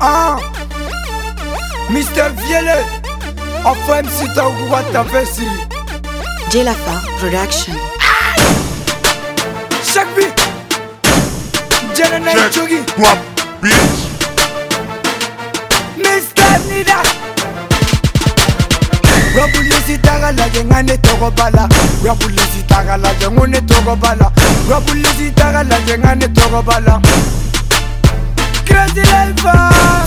Ah. Mister Violet Enfin si. T'as ouvert ta vessie Jelafa Production Check me. Jela Night Chogi Wap Bitch. Mister Nida. Rabulisi tagala Rabulisi tagala Rabulisi tagala Crazy life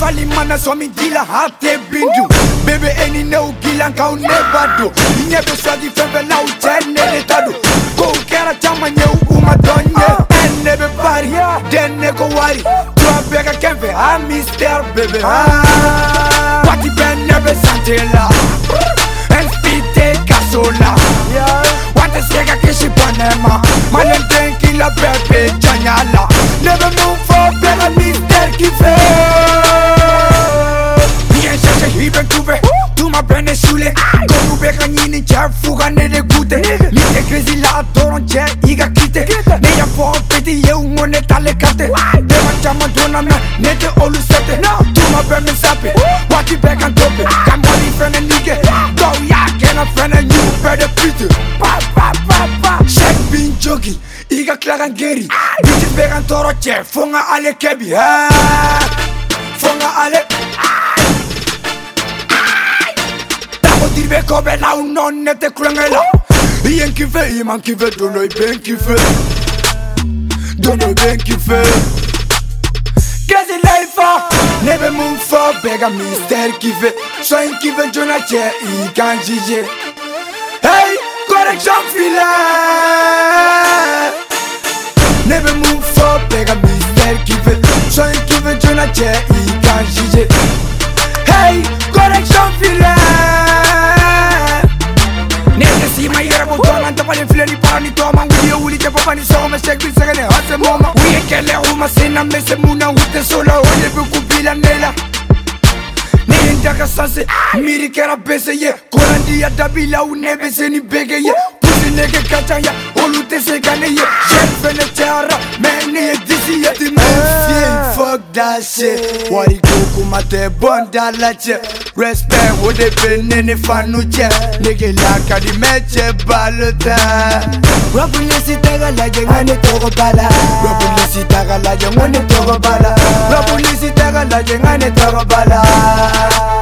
Palimana swami gila hate bindu. Bebe eni ne ugila nka unebado Nyeto sadi febe la utene netado ko kera chama nye uuma donye Ene be pari, dene ko wari. Kwa beka kemfe, I'm Mr. Bebe Pati ben nebe santela. And spite kasola. Yeah beka nyini cha fuga nede gute Mite crazy la toron che iga kite Ne ya fo peti ye ngone tale kate Dema chama dona me nete olu sete Tuma bene sape Wati beka tope Kambali fene nige Go ya kena fene you better pite Pa pa pa pa. Shek bin jogi Iga klagan geri Bitches began toro che Fonga ale kebi ha Fonga ale Tako dirbe kobe la un non ne te kulangela Ien kife iman kife dono ben Dono i ben kife Crazy life Nebe mun fo bega mister kife So in kife jona che i kan jije Hey, correction file Nebe mun fo bega mister kife So in kife jona che i kan jije Hey, correction file wuli te papa ni soma. Shek bi segene hase moma Uye kele uma sena mese muna wute sola Oye be kupila nela. Nene ndaka sanse miri kera bese ye Korandi ya dabila unebe se ni bege ye Pusi nege kacha ya olu te se gane ye Shek fene chara mene ye disi ye Di that shit Wari kuku mate bonda la che Respect wo de be nene fanu che Nege laka di meche baluta Rabulisi taga la jengane togo bala Rabulisi taga la jengane togo bala Rabulisi taga la jengane togo bala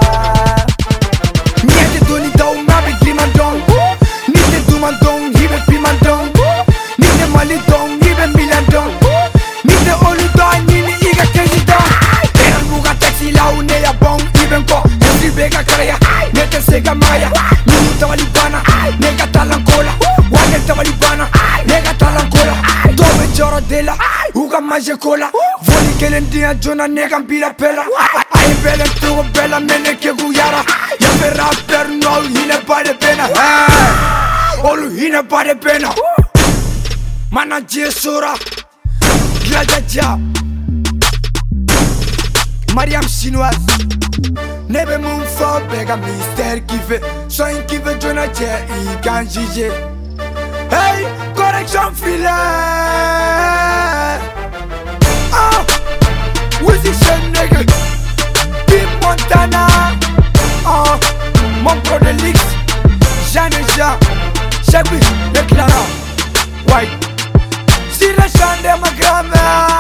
Neta sega maya, nunca talibana, nega talancola, guarda talibana, nega talancola, dove gioro della, uga maje cola, voli che l'endia giona nega mbira pela, ai bella tu bella mene che guyara, ya ferra per no hine pare pena, eh, olu hine pare pena, mana jesura, ya ya ya. Mariam chinoise Nebe mun fɔ bɛɛ ka mystère kife Sɔ in kife joona cɛ i kan jije Hey, correction filɛ Oh, ah, Wizzy Shenege Bi Montana. Ah, oh, mon pro de Lix Jean et Jean Chebi, Declara White Sira Jean de ma grand-mère